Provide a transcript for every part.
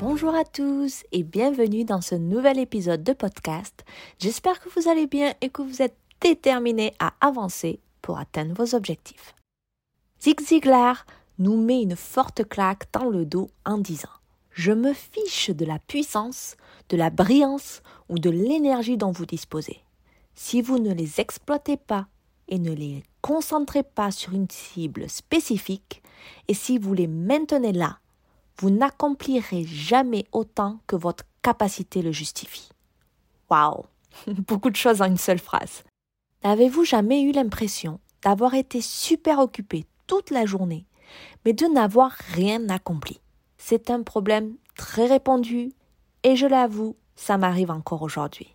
Bonjour à tous et bienvenue dans ce nouvel épisode de podcast. J'espère que vous allez bien et que vous êtes déterminés à avancer pour atteindre vos objectifs. Zig Ziglar nous met une forte claque dans le dos en disant Je me fiche de la puissance, de la brillance ou de l'énergie dont vous disposez. Si vous ne les exploitez pas et ne les concentrez pas sur une cible spécifique, et si vous les maintenez là, vous n'accomplirez jamais autant que votre capacité le justifie. Waouh Beaucoup de choses en une seule phrase. N'avez-vous jamais eu l'impression d'avoir été super occupé toute la journée, mais de n'avoir rien accompli? C'est un problème très répandu et je l'avoue, ça m'arrive encore aujourd'hui.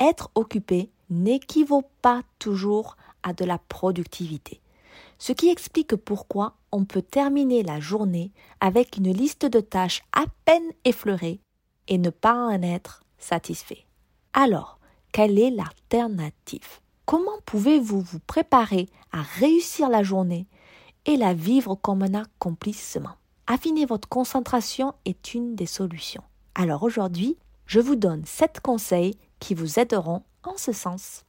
Être occupé n'équivaut pas toujours à de la productivité, ce qui explique pourquoi on peut terminer la journée avec une liste de tâches à peine effleurée et ne pas en être satisfait. Alors, quelle est l'alternative? Comment pouvez-vous vous préparer à réussir la journée et la vivre comme un accomplissement? Affiner votre concentration est une des solutions. Alors aujourd'hui, je vous donne 7 conseils qui vous aideront en ce sens.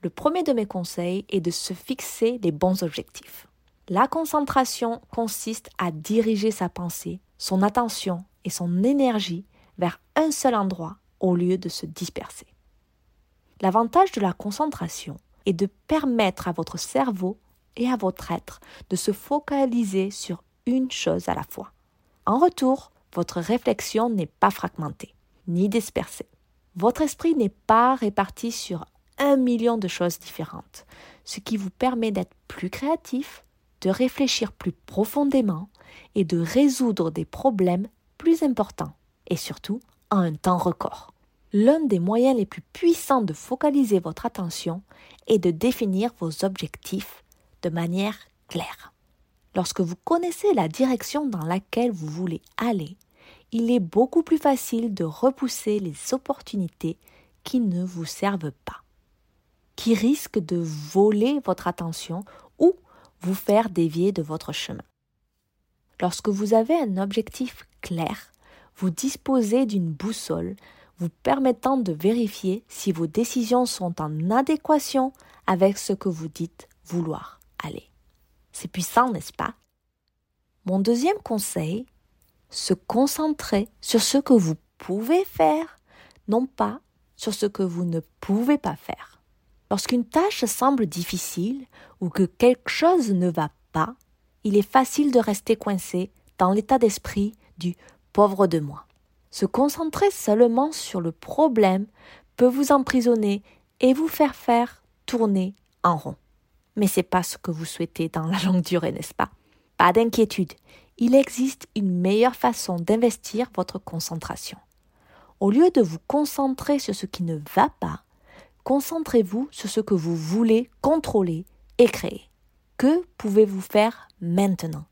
Le premier de mes conseils est de se fixer les bons objectifs. La concentration consiste à diriger sa pensée, son attention et son énergie vers un seul endroit au lieu de se disperser. L'avantage de la concentration est de permettre à votre cerveau et à votre être de se focaliser sur une chose à la fois. En retour, votre réflexion n'est pas fragmentée, ni dispersée. Votre esprit n'est pas réparti sur million de choses différentes, ce qui vous permet d'être plus créatif, de réfléchir plus profondément et de résoudre des problèmes plus importants, et surtout en un temps record. L'un des moyens les plus puissants de focaliser votre attention est de définir vos objectifs de manière claire. Lorsque vous connaissez la direction dans laquelle vous voulez aller, il est beaucoup plus facile de repousser les opportunités qui ne vous servent pas, qui risquent de voler votre attention ou vous faire dévier de votre chemin. Lorsque vous avez un objectif clair, vous disposez d'une boussole vous permettant de vérifier si vos décisions sont en adéquation avec ce que vous dites vouloir aller. C'est puissant, n'est-ce pas? Mon deuxième conseil, se concentrer sur ce que vous pouvez faire, non pas sur ce que vous ne pouvez pas faire. Lorsqu'une tâche semble difficile ou que quelque chose ne va pas, il est facile de rester coincé dans l'état d'esprit du pauvre de moi. Se concentrer seulement sur le problème peut vous emprisonner et vous faire faire tourner en rond. Mais c'est pas ce que vous souhaitez dans la longue durée, n'est-ce pas? Pas d'inquiétude. Il existe une meilleure façon d'investir votre concentration. Au lieu de vous concentrer sur ce qui ne va pas, concentrez-vous sur ce que vous voulez contrôler et créer. Que pouvez-vous faire maintenant?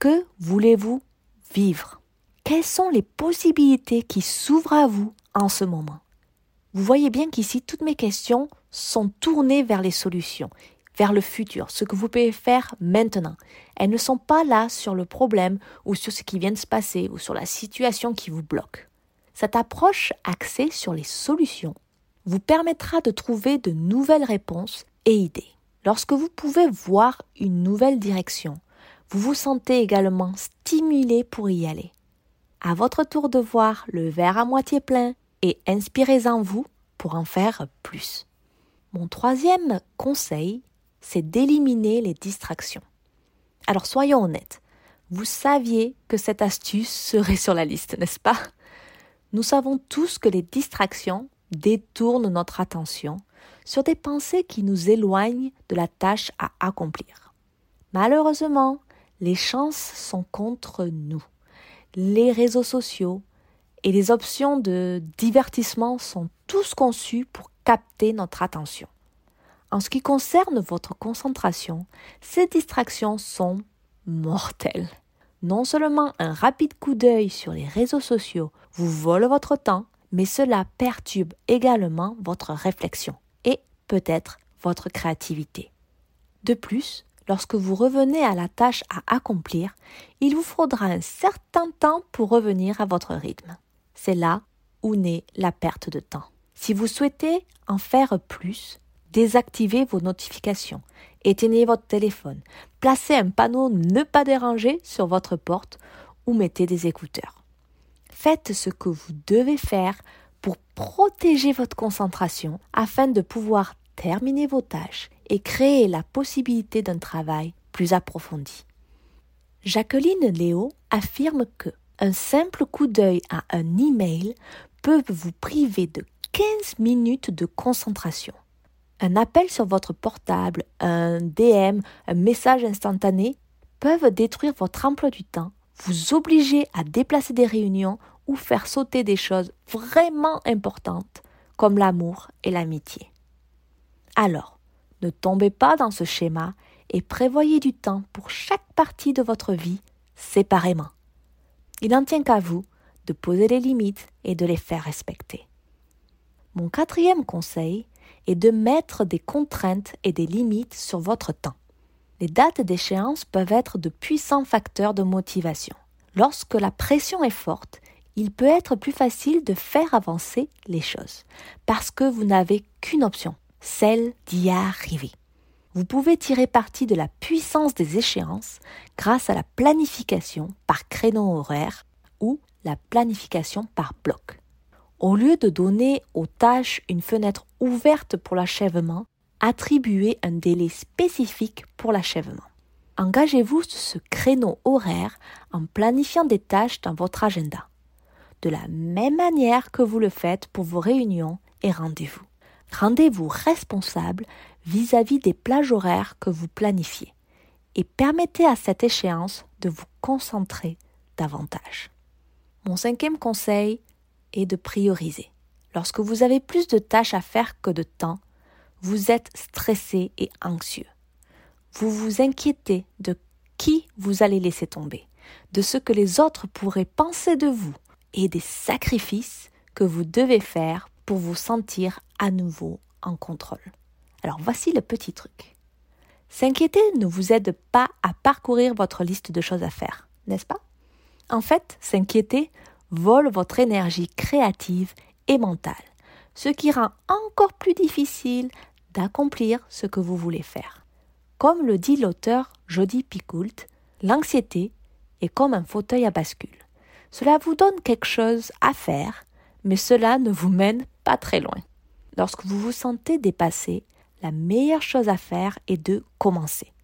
Que voulez-vous vivre? Quelles sont les possibilités qui s'ouvrent à vous en ce moment? Vous voyez bien qu'ici, toutes mes questions sont tournées vers les solutions, vers le futur, ce que vous pouvez faire maintenant. Elles ne sont pas là sur le problème ou sur ce qui vient de se passer ou sur la situation qui vous bloque. Cette approche axée sur les solutions vous permettra de trouver de nouvelles réponses et idées. Lorsque vous pouvez voir une nouvelle direction, vous vous sentez également stimulé pour y aller. À votre tour de voir le verre à moitié plein et inspirez-en vous pour en faire plus. Mon troisième conseil, c'est d'éliminer les distractions. Alors soyons honnêtes, vous saviez que cette astuce serait sur la liste, n'est-ce pas? Nous savons tous que les distractions détourne notre attention sur des pensées qui nous éloignent de la tâche à accomplir. Malheureusement, les chances sont contre nous. les réseaux sociaux et les options de divertissement sont tous conçus pour capter notre attention. En ce qui concerne votre concentration, ces distractions sont mortelles. Non seulement un rapide coup d'œil sur les réseaux sociaux vous vole votre temps, mais cela perturbe également votre réflexion et peut-être votre créativité. De plus, lorsque vous revenez à la tâche à accomplir, il vous faudra un certain temps pour revenir à votre rythme. C'est là où naît la perte de temps. Si vous souhaitez en faire plus, désactivez vos notifications, éteignez votre téléphone, placez un panneau ne pas déranger sur votre porte ou mettez des écouteurs. Faites ce que vous devez faire pour protéger votre concentration afin de pouvoir terminer vos tâches et créer la possibilité d'un travail plus approfondi. Jacqueline Léo affirme que un simple coup d'œil à un email peut vous priver de 15 minutes de concentration. Un appel sur votre portable, un DM, un message instantané peuvent détruire votre emploi du temps, vous obliger à déplacer des réunions ou faire sauter des choses vraiment importantes comme l'amour et l'amitié. Alors, ne tombez pas dans ce schéma et prévoyez du temps pour chaque partie de votre vie séparément. Il n'en tient qu'à vous de poser les limites et de les faire respecter. Mon quatrième conseil est de mettre des contraintes et des limites sur votre temps. Les dates d'échéance peuvent être de puissants facteurs de motivation. Lorsque la pression est forte, il peut être plus facile de faire avancer les choses, parce que vous n'avez qu'une option, celle d'y arriver. Vous pouvez tirer parti de la puissance des échéances grâce à la planification par créneau horaire ou la planification par bloc. Au lieu de donner aux tâches une fenêtre ouverte pour l'achèvement, attribuez un délai spécifique pour l'achèvement. Engagez-vous sur ce créneau horaire en planifiant des tâches dans votre agenda, de la même manière que vous le faites pour vos réunions et rendez-vous. Rendez-vous responsable vis-à-vis des plages horaires que vous planifiez et permettez à cette échéance de vous concentrer davantage. Mon cinquième conseil est de prioriser. Lorsque vous avez plus de tâches à faire que de temps, vous êtes stressé et anxieux. Vous vous inquiétez de qui vous allez laisser tomber, de ce que les autres pourraient penser de vous et des sacrifices que vous devez faire pour vous sentir à nouveau en contrôle. Alors voici le petit truc. S'inquiéter ne vous aide pas à parcourir votre liste de choses à faire, n'est-ce pas? En fait, s'inquiéter vole votre énergie créative et mentale, ce qui rend encore plus difficile d'accomplir ce que vous voulez faire. Comme le dit l'auteur Jody Picoult, l'anxiété est comme un fauteuil à bascule. Cela vous donne quelque chose à faire, mais cela ne vous mène pas très loin. Lorsque vous vous sentez dépassé, la meilleure chose à faire est de commencer.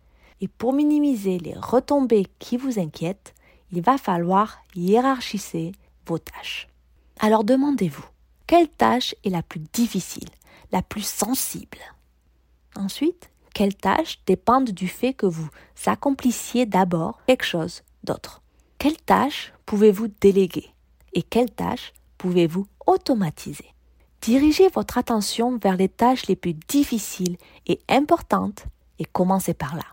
Et pour minimiser les retombées qui vous inquiètent, il va falloir hiérarchiser vos tâches. Alors demandez-vous, quelle tâche est la plus difficile, la plus sensible? Ensuite, quelles tâches dépendent du fait que vous accomplissiez d'abord quelque chose d'autre? Quelles tâches pouvez-vous déléguer Et quelles tâches pouvez-vous automatiser? Dirigez votre attention vers les tâches les plus difficiles et importantes et commencez par là.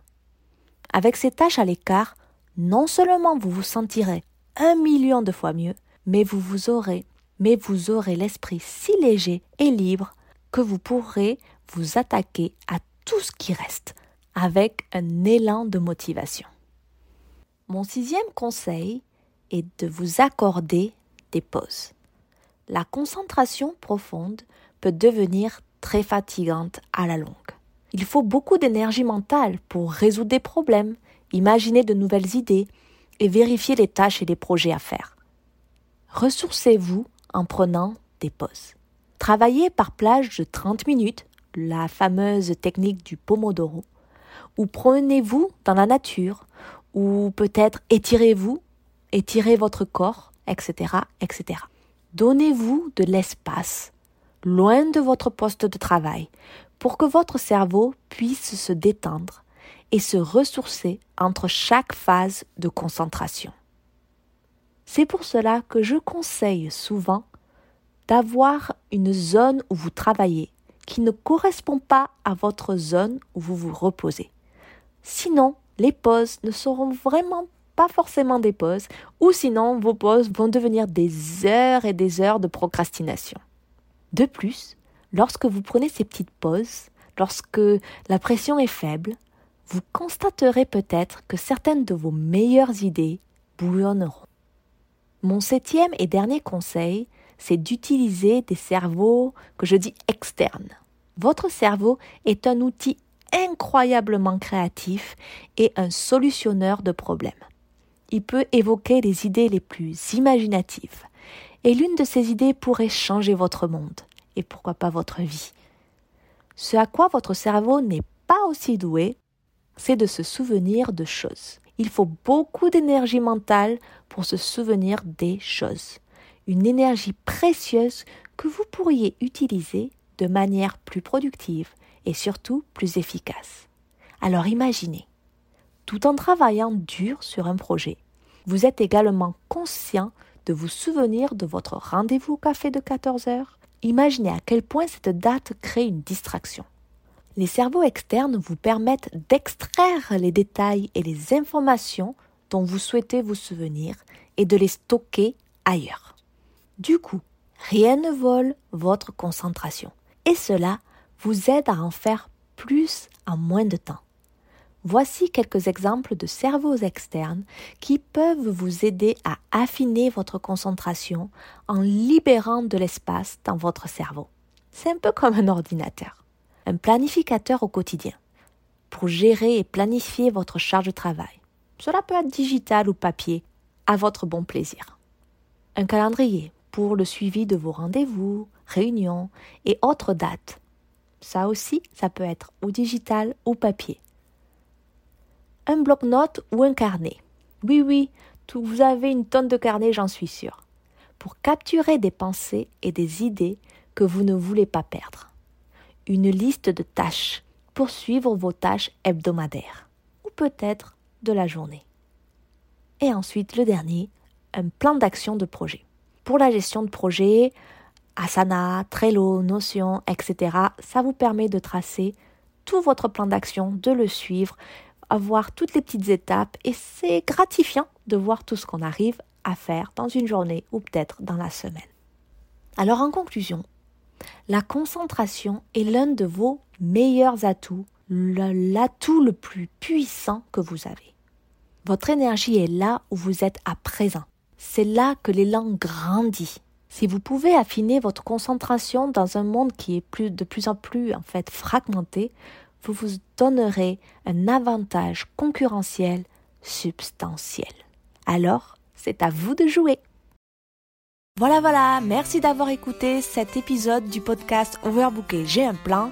Avec ces tâches à l'écart, non seulement vous vous sentirez un million de fois mieux, mais vous vous aurez, mais vous aurez l'esprit si léger et libre que vous pourrez vous attaquer à tout ce qui reste avec un élan de motivation. Mon sixième conseil est de vous accorder des pauses la concentration profonde peut devenir très fatigante à la longue. Il faut beaucoup d'énergie mentale pour résoudre des problèmes, imaginer de nouvelles idées et vérifier les tâches et les projets à faire. Ressourcez-vous en prenant des pauses. Travaillez par plage de 30 minutes, la fameuse technique du Pomodoro, ou prenez-vous dans la nature, ou peut-être étirez-vous, étirez votre corps, etc., etc. Donnez-vous de l'espace, loin de votre poste de travail, pour que votre cerveau puisse se détendre et se ressourcer entre chaque phase de concentration. C'est pour cela que je conseille souvent d'avoir une zone où vous travaillez qui ne correspond pas à votre zone où vous vous reposez. Sinon, les pauses ne seront vraiment pas forcément des pauses, ou sinon vos pauses vont devenir des heures et des heures de procrastination. De plus, lorsque vous prenez ces petites pauses, lorsque la pression est faible, vous constaterez peut-être que certaines de vos meilleures idées bouillonneront. Mon septième et dernier conseil, c'est d'utiliser des cerveaux que je dis externes. Votre cerveau est un outil incroyablement créatif et un solutionneur de problèmes. Il peut évoquer les idées les plus imaginatives. Et l'une de ces idées pourrait changer votre monde, et pourquoi pas votre vie. Ce à quoi votre cerveau n'est pas aussi doué, c'est de se souvenir de choses. Il faut beaucoup d'énergie mentale pour se souvenir des choses. Une énergie précieuse que vous pourriez utiliser de manière plus productive et surtout plus efficace. Alors imaginez, tout en travaillant dur sur un projet, vous êtes également conscient de vous souvenir de votre rendez-vous au café de 14 heures. Imaginez à quel point cette date crée une distraction. Les cerveaux externes vous permettent d'extraire les détails et les informations dont vous souhaitez vous souvenir et de les stocker ailleurs. Du coup, rien ne vole votre concentration et cela vous aide à en faire plus en moins de temps. Voici quelques exemples de cerveaux externes qui peuvent vous aider à affiner votre concentration en libérant de l'espace dans votre cerveau. C'est un peu comme un ordinateur un planificateur au quotidien pour gérer et planifier votre charge de travail. Cela peut être digital ou papier, à votre bon plaisir. Un calendrier pour le suivi de vos rendez-vous, réunions et autres dates. Ça aussi, ça peut être ou digital ou papier. Un bloc-notes ou un carnet. Oui, oui, vous avez une tonne de carnets, j'en suis sûre. Pour capturer des pensées et des idées que vous ne voulez pas perdre une liste de tâches pour suivre vos tâches hebdomadaires ou peut-être de la journée. Et ensuite, le dernier, un plan d'action de projet. Pour la gestion de projet, Asana, Trello, Notion, etc., ça vous permet de tracer tout votre plan d'action, de le suivre, avoir toutes les petites étapes et c'est gratifiant de voir tout ce qu'on arrive à faire dans une journée ou peut-être dans la semaine. Alors en conclusion, la concentration est l'un de vos meilleurs atouts, l'atout le plus puissant que vous avez. Votre énergie est là où vous êtes à présent. C'est là que l'élan grandit. Si vous pouvez affiner votre concentration dans un monde qui est de plus en plus en fait fragmenté, vous vous donnerez un avantage concurrentiel substantiel. Alors, c'est à vous de jouer. Voilà, voilà, merci d'avoir écouté cet épisode du podcast Overbooké, j'ai un plan.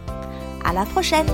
La prochaine!